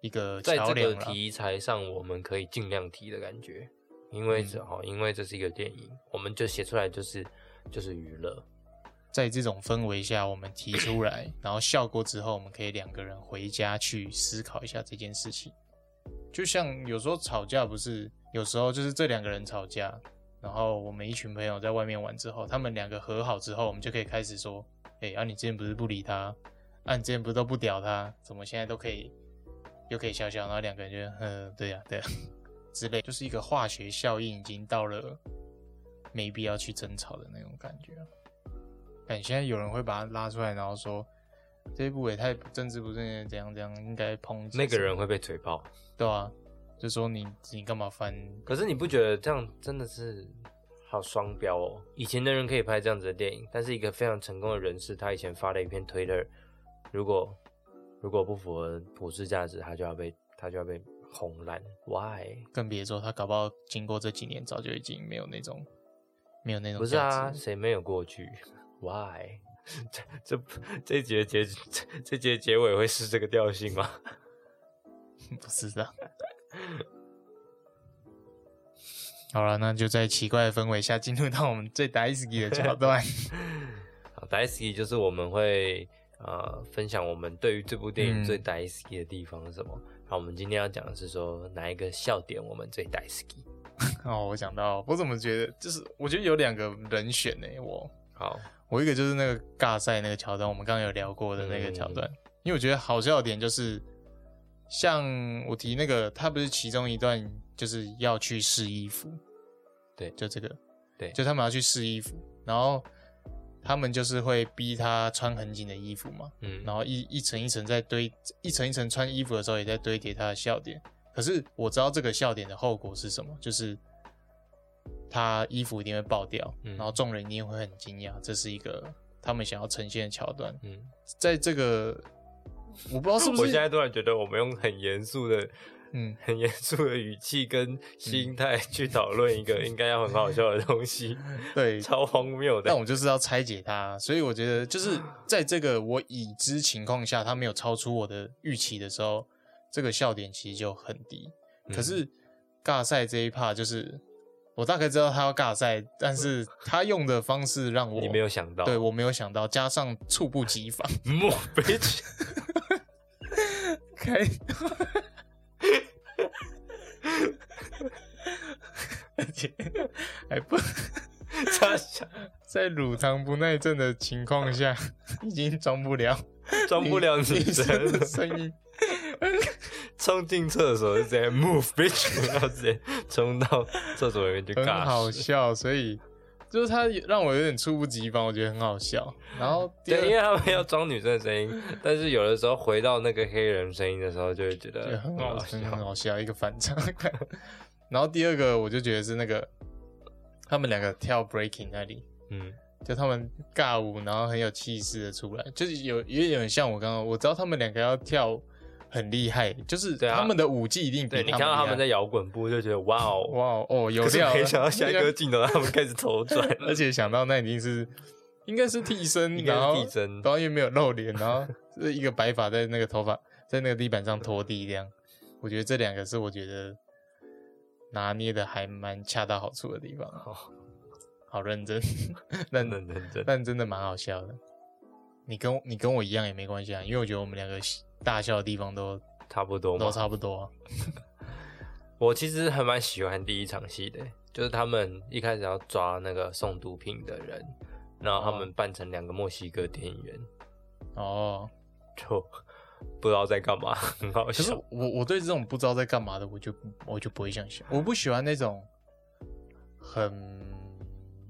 一个在这个桥梁啦题材上，我们可以尽量提的感觉，因为这哈、因为这是一个电影，我们就写出来就是就是娱乐。在这种氛围下，我们提出来，然后笑过之后，我们可以两个人回家去思考一下这件事情。就像有时候吵架，不是有时候就是这两个人吵架，然后我们一群朋友在外面玩之后，他们两个和好之后，我们就可以开始说：“哎、啊，你之前不是不理他，啊，你之前不是都不屌他，怎么现在都可以又可以笑笑？”然后两个人就嗯，对呀、对呀、之类，就是一个化学效应，已经到了没必要去争吵的那种感觉。感现在有人会把他拉出来，然后说这一部也太政治不正确，怎样怎样，应该抨击那个人会被嘴爆，对啊，就说你你干嘛翻？可是你不觉得这样真的是好双标哦？以前的人可以拍这样子的电影，但是一个非常成功的人士，他以前发了一篇推特，如果如果不符合普世价值，他就要被他就要被轰烂。Why？更别说他搞不好经过这几年，早就已经没有那种没有那种不是啊，谁没有过去？Why？这这这一集的结这这集的结尾会是这个调性吗？不是的。好了，那就在奇怪的氛围下进入到我们最 daisy 的桥段。好 d a i s y 就是我们会呃分享我们对于这部电影嗯。最 d a i s y 的地方是什么。好，我们今天要讲的是说哪一个笑点我们最 d a i s y 哦，我想到，我怎么觉得就是我觉得有两个人选呢、我。好，我一个就是那个尬赛那个桥段，我们刚刚有聊过的那个桥段，因为我觉得好笑点就是，像我提那个，他不是其中一段就是要去试衣服，对。就这个，对。就他们要去试衣服，然后他们就是会逼他穿很紧的衣服嘛，嗯，然后一一层一层在堆，一层一层穿衣服的时候也在堆叠他的笑点。可是我知道这个笑点的后果是什么，就是他衣服一定会爆掉，嗯。然后众人一定会很惊讶，这是一个他们想要呈现的桥段。嗯，在这个我不知道是不是，我现在突然觉得我们用很严肃的、嗯，很严肃的语气跟心态去讨论一个应该要很好笑的东西，对，超荒谬的但。我就是要拆解它，所以我觉得就是在这个我已知情况下，它没有超出我的预期的时候，这个笑点其实就很低。嗯可是尬赛这一趴，就是我大概知道他要尬赛，但是他用的方式让我你没有想到，对我没有想到，加上猝不及防，莫非去 开，而且还不 插小在乳糖不耐症的情况下，已经装不了装不了女女生生的声音。冲进厕所就直接 move bitch，然后直接冲到厕所里面就很尬笑，所以就是他让我有点猝不及防，我觉得很好笑。然后对，因为他们要装女生的声音，但是有的时候回到那个黑人声音的时候，就会觉得很好笑很。好笑，一个反差感。然后第二个我就觉得是那个他们两个跳 breaking 那里，嗯，就他们尬舞，然后很有气势的出来，就是有有点像我刚刚我知道他们两个要跳很厉害，就是他们的舞技一定比对你看到他们在摇滚步，就觉得哇哦，哇哦哦有料，没想到下一个镜头他们开始头转，而且想到那一定是应该是替身，应该是然后替身然后因为没有露脸，然后是一个白发在那个头发在那个地板上拖地这样。我觉得这两个是我觉得拿捏的还蛮恰到好处的地方，哦好认真，认认认真。但真的蛮好笑的。你跟你跟我一样也没关系啊，因为我觉得我们两个大笑的地方都差不多都。差不多啊。我其实还蛮喜欢第一场戏的，就是他们一开始要抓那个送毒品的人，然后他们扮成两个墨西哥店员，哦，就 不知道在干嘛，很好可是笑。我我对这种不知道在干嘛的，我就我就不会想想，我不喜欢那种很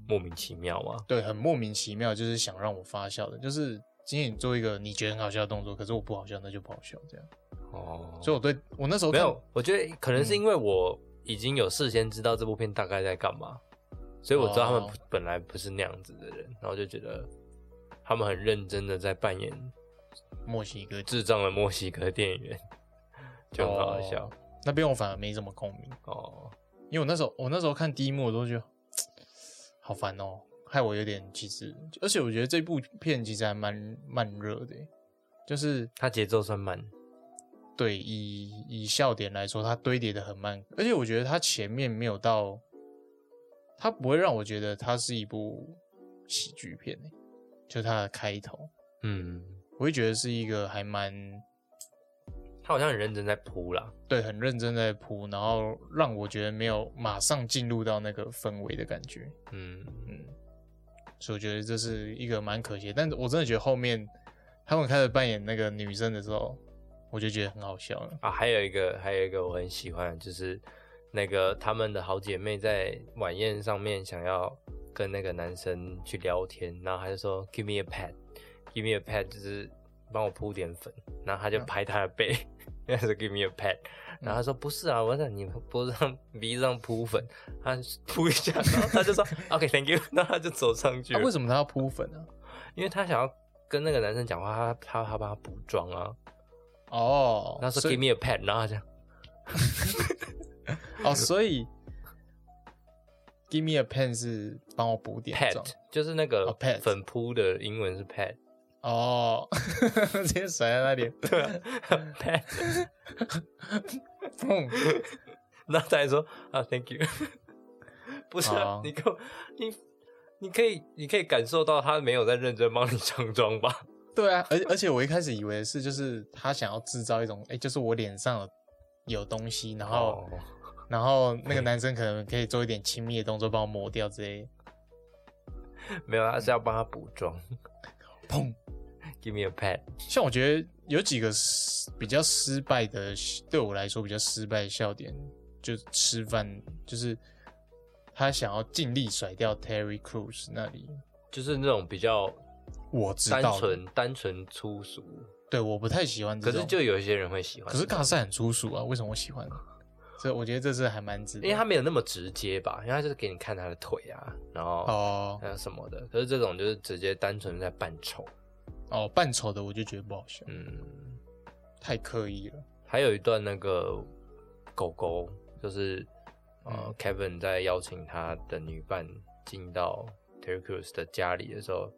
莫名其妙嘛，对很莫名其妙，就是想让我发笑的，就是今天你做一个你觉得很好笑的动作，可是我不好笑，那就不好笑这样。哦，所以我对我那时候看没有，我觉得可能是因为我已经有事先知道这部片大概在干嘛，所以我知道他们本来不是那样子的人，然后就觉得他们很认真的在扮演墨西哥智障的墨西哥店员，就很好笑。哦。那边我反而没什么共鸣，哦。因为我那时候我那时候看第一幕，我都觉得 好烦哦，害我有点其实，而且我觉得这部片其实还蛮慢热的耶，就是它节奏算慢，对以以笑点来说，它堆叠的很慢，而且我觉得它前面没有到，它不会让我觉得它是一部喜剧片耶就它的开头，嗯，我会觉得是一个还蛮他好像很认真在铺啦，对，很认真在铺，然后让我觉得没有马上进入到那个氛围的感觉。嗯，嗯，所以我觉得这是一个蛮可惜，但是我真的觉得后面他们开始扮演那个女生的时候，我就觉得很好笑了。啊，还有一个，还有一个我很喜欢，就是那个他们的好姐妹在晚宴上面想要跟那个男生去聊天，然后他就说 “Give me a pad”，“Give me a pad” 就是帮我铺点粉，然后他就嗯。拍他的背，那是 “Give me a pat 然后他说不是啊，我在你脖子上、鼻子上铺粉，他铺一下，然后他就说 “OK，Thank you”，然后他就走上去为，什么他要铺粉呢、因为他想要跟那个男生讲话，他他他帮他补妆啊，哦，然后说 “Give me a pat，然后他这样。哦，所以 Give me a pen 是帮我补点妆 pat，就是那个哦，pad 粉扑的英文是 pad，哦，直接甩在那里。pad，砰 然后他还说啊 thank you，不是你给我你你可以你可以感受到他没有在认真帮你上妆吧？对啊，而而且我一开始以为是就是他想要制造一种，哎、就是我脸上有有东西，然后、哦，然后那个男生可能可以做一点亲密的动作，帮我抹掉之类。没有，他是要帮他补妆。砰！Give me a pat 像我觉得有几个失比较失败的，对我来说比较失败的笑点，就吃饭，就是他想要尽力甩掉 Terry Crews 那里，就是那种比较我知道单，纯单纯粗俗，对，我不太喜欢这种。可是就有一些人会喜欢。可是尬赛很粗俗啊，为什么我喜欢？所以我觉得这是还蛮值得，因为他没有那么直接吧，因为他就是给你看他的腿啊，然后哦还有什么的。可是这种就是直接单纯在扮丑，哦扮丑的我就觉得不好笑，嗯。太刻意了。还有一段那个狗狗，就是呃、嗯 Kevin 在邀请他的女伴进到 Terry Crews 的家里的时候，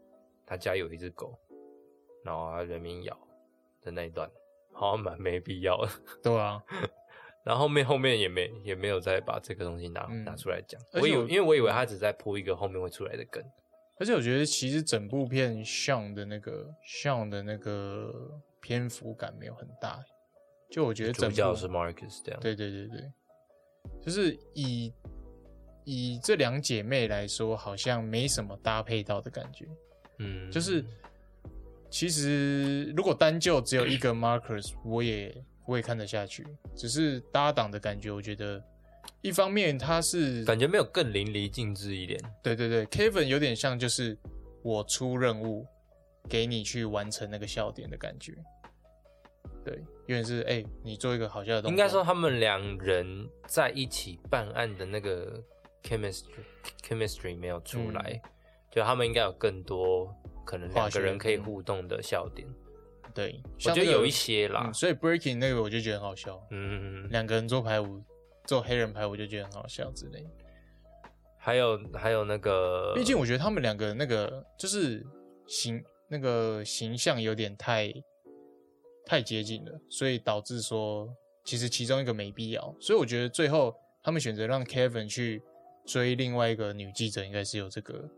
他家有一只狗，然后他人民咬的那一段，好像蛮没必要的。对啊，然后后面后面也没也没有再把这个东西拿、嗯拿出来讲，我我以为因为我以为他只在铺一个后面会出来的梗，而且我觉得其实整部片 Sean 的那个 Sean 的那个篇幅感没有很大，就我觉得整部主角是 Marcus 这样，对对对对，就是以以这两姐妹来说，好像没什么搭配到的感觉。嗯，就是其实如果单就只有一个 Marcus，我也我也看得下去，只是搭档的感觉，我觉得一方面他是感觉没有更淋漓尽致一点，对对对，Kevin 有点像就是我出任务给你去完成那个笑点的感觉。对，有点是哎、你做一个好笑的。应该说他们两人在一起办案的那个 chemistry chemistry 没有出来，就他们应该有更多可能两个人可以互动的笑点。对，我觉得有一些啦嗯，，所以 Breaking 那个我就觉得很好笑，嗯，两个人做排舞，做黑人牌，我就觉得很好笑之类的。还有还有那个，毕竟我觉得他们两个那个就是形那个形象有点太太接近了，所以导致说其实其中一个没必要。所以我觉得最后他们选择让 Kevin 去追另外一个女记者，应该是有这个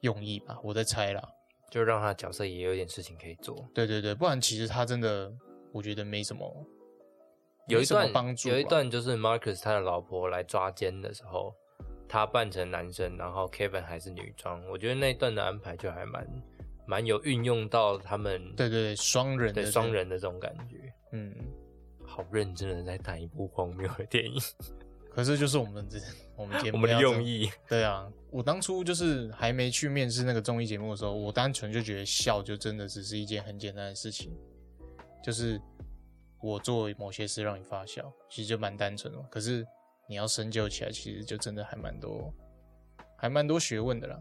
用意吧，我在猜啦。就让他角色也有点事情可以做。对对对，不然其实他真的我觉得没什么没什么有一段帮助有一段就是 Marcus 他的老婆来抓奸的时候，他扮成男生，然后 Kevin 还是女装。我觉得那一段的安排就还蛮蛮有运用到他们对对对，双人的对双人的这种感觉，嗯，好认真的在谈一部荒谬的电影，可是就是我们这我们节目我们的用意。对啊，我当初就是还没去面试那个综艺节目的时候，我单纯就觉得笑就真的只是一件很简单的事情，就是我做某些事让你发笑，其实就蛮单纯的嘛。可是你要深究起来，其实就真的还蛮多，还蛮多学问的啦。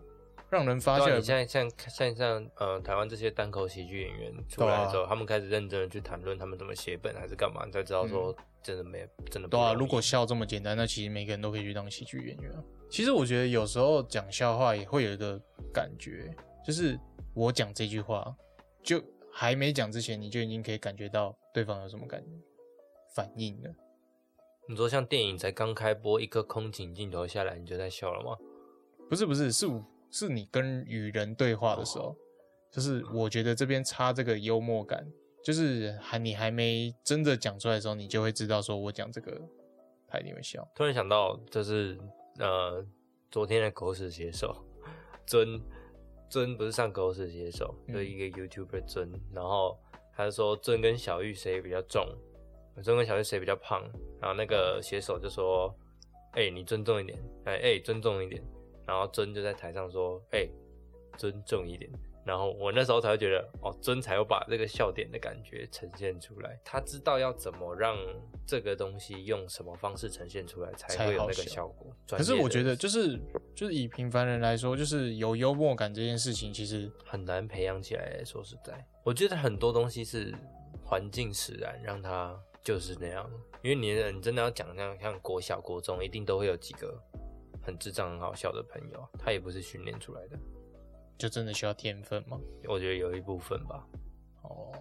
让人发笑也不，对啊你现在像像像呃台湾这些单口喜剧演员出来之后，他们开始认真的去谈论他们怎么写本还是干嘛，你才知道说真的没真的不对啊，如果笑这么简单，那其实每个人都可以去当喜剧演员啊。其实我觉得有时候讲笑话也会有一个感觉，就是我讲这句话，就还没讲之前，你就已经可以感觉到对方有什么感反应呢。你说像电影才刚开播，一个空景镜头下来，你就在笑了吗？不是不是，是是你跟与人对话的时候，就是我觉得这边插这个幽默感，就是还你还没真的讲出来的时候，你就会知道说我讲这个他一定会笑。突然想到，就是呃，昨天的狗屎写手尊尊不是上狗屎写手，嗯就是一个 YouTuber 尊，然后他说尊跟小玉谁比较重，尊跟小玉谁比较胖，然后那个写手就说，哎、你尊重一点，哎、哎、尊重一点，然后尊就在台上说，哎、尊重一点。然后我那时候才会觉得，哦，尊才有把这个笑点的感觉呈现出来。他知道要怎么让这个东西用什么方式呈现出来，才会有那个效果。可是我觉得，就是就是以平凡人来说，就是有幽默感这件事情，其实很难培养起来。说实在，我觉得很多东西是环境使然，让他就是那样。因为你你真的要讲像像国小、国中，一定都会有几个很智障、很好笑的朋友，他也不是训练出来的。就真的需要天分吗。我觉得有一部分吧，哦，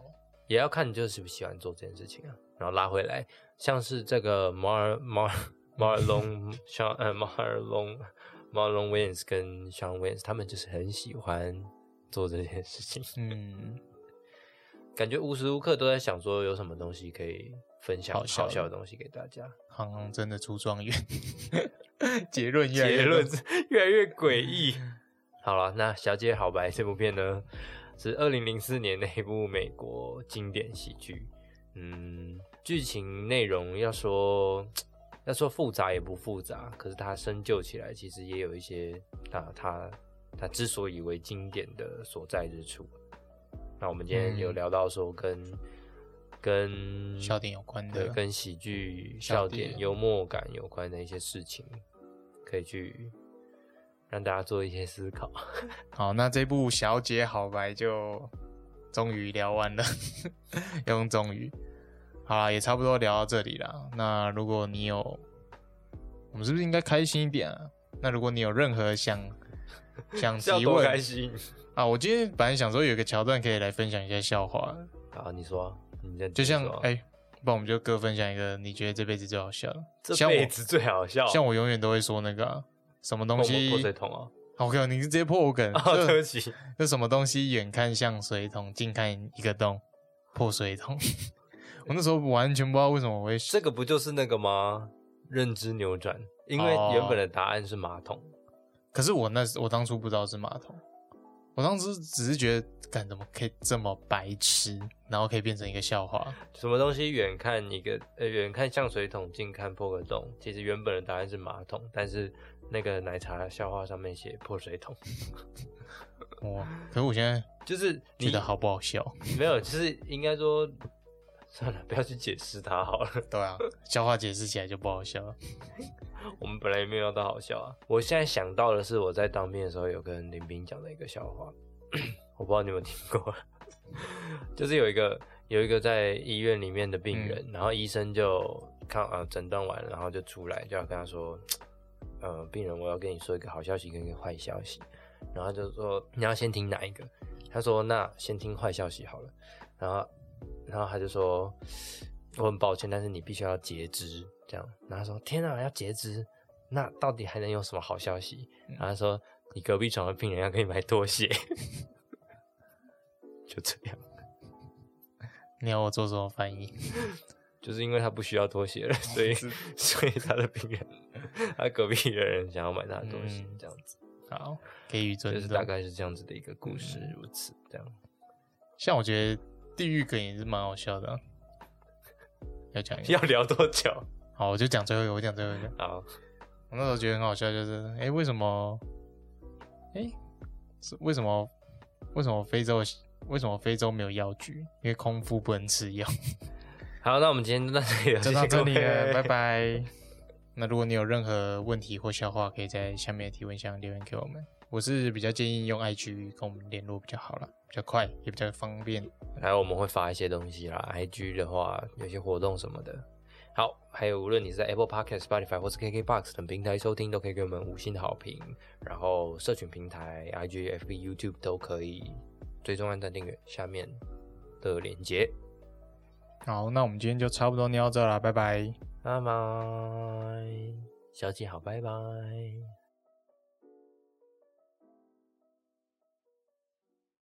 也要看你就是喜不喜欢做这件事情啊。然后拉回来，像是这个 Mar Mar Marlon 像呃 Marlon Marlon Wayans 跟 Sean Wayans，他们就是很喜欢做这件事情，嗯，感觉无时无刻都在想说有什么东西可以分享好笑的东西给大家。行行真的出状元，结论结论越来越诡异。好了，那《小姐好白》这部片呢，是二零零四年的一部美国经典喜剧。嗯，剧情内容要说 要说复杂也不复杂，可是它深究起来，其实也有一些啊，它它之所以为经典的所在之处。那我们今天有嗯聊到说跟、跟笑点有关，的，跟喜剧、笑点幽默感有关的一些事情，可以去让大家做一些思考。好，那这部《小姐好白》就终于聊完了，用终于，好啦，也差不多聊到这里了。那如果你有，我们是不是应该开心一点啊？那如果你有任何想 想提问开心！啊，我今天本来想说有一个桥段可以来分享一下笑话，好，你说，就像说哎，不然我们就各分享一个你觉得这辈子最好笑的。这像我辈子最好笑，像我永远都会说那个啊、什么东西破水桶啊。，OK，你是直接破我梗，哦，对不起，那什么东西远看像水桶，近看一个洞，破水桶。我那时候完全不知道为什么我会这个不就是那个吗？认知扭转，因为哦原本的答案是马桶。可是我那时我当初不知道是马桶，我当时只是觉得，干怎么可以这么白痴，然后可以变成一个笑话？什么东西远看一个呃远看像水桶，近看破个洞？其实原本的答案是马桶，但是那个奶茶笑话上面写破水桶，哇！可是我现在就是你觉得好不好笑？没有，就是应该说算了，不要去解释它好了。对啊，笑话解释起来就不好笑了。我们本来也没有要到好笑啊。我现在想到的是我在当兵的时候有跟林斌讲的一个笑话，我不知道你有没有听过，就是有一个有一个在医院里面的病人，然后医生就看啊诊断完了，然后就出来就要跟他说，呃，病人我要跟你说一个好消息跟一个坏消息，然后他就说你要先听哪一个？他说那先听坏消息好了，然后然后他就说我很抱歉，但是你必须要截肢，这样。然后他说天啊，要截肢，那到底还能有什么好消息？然后他说你隔壁床的病人要给你买拖鞋，就这样。你要我做什么翻译？就是因为他不需要拖鞋了，所以 所以他的病人，他隔壁的人想要买他的东西，这样子。好，给予尊重，就是大概是这样子的一个故事，如此这样。像我觉得地狱梗也是蛮好笑的啊、要讲 要聊多久？好，我就讲最后一个，我讲最后一个。好，我那时候觉得很好笑，就是哎、诶为什么？哎、是为什么？为什么非洲为什么非洲没有药局？因为空腹不能吃药。好，那我们今天就到这里了，就到谢谢这里了，拜拜。那如果你有任何问题或笑话，可以在下面的提问箱留言给我们。我是比较建议用 IG 跟我们联络比较好啦，比较快也比较方便。还有我们会发一些东西啦，IG 的话有些活动什么的。好，还有无论你是在 Apple Podcast、Spotify 或是 KKBox 等平台收听，都可以给我们五星的好评。然后社群平台 IG、FB、YouTube 都可以追踪、按赞、订阅下面的连接。好，那我们今天就差不多聊到这啦，拜拜。拜拜，小姐好，拜拜。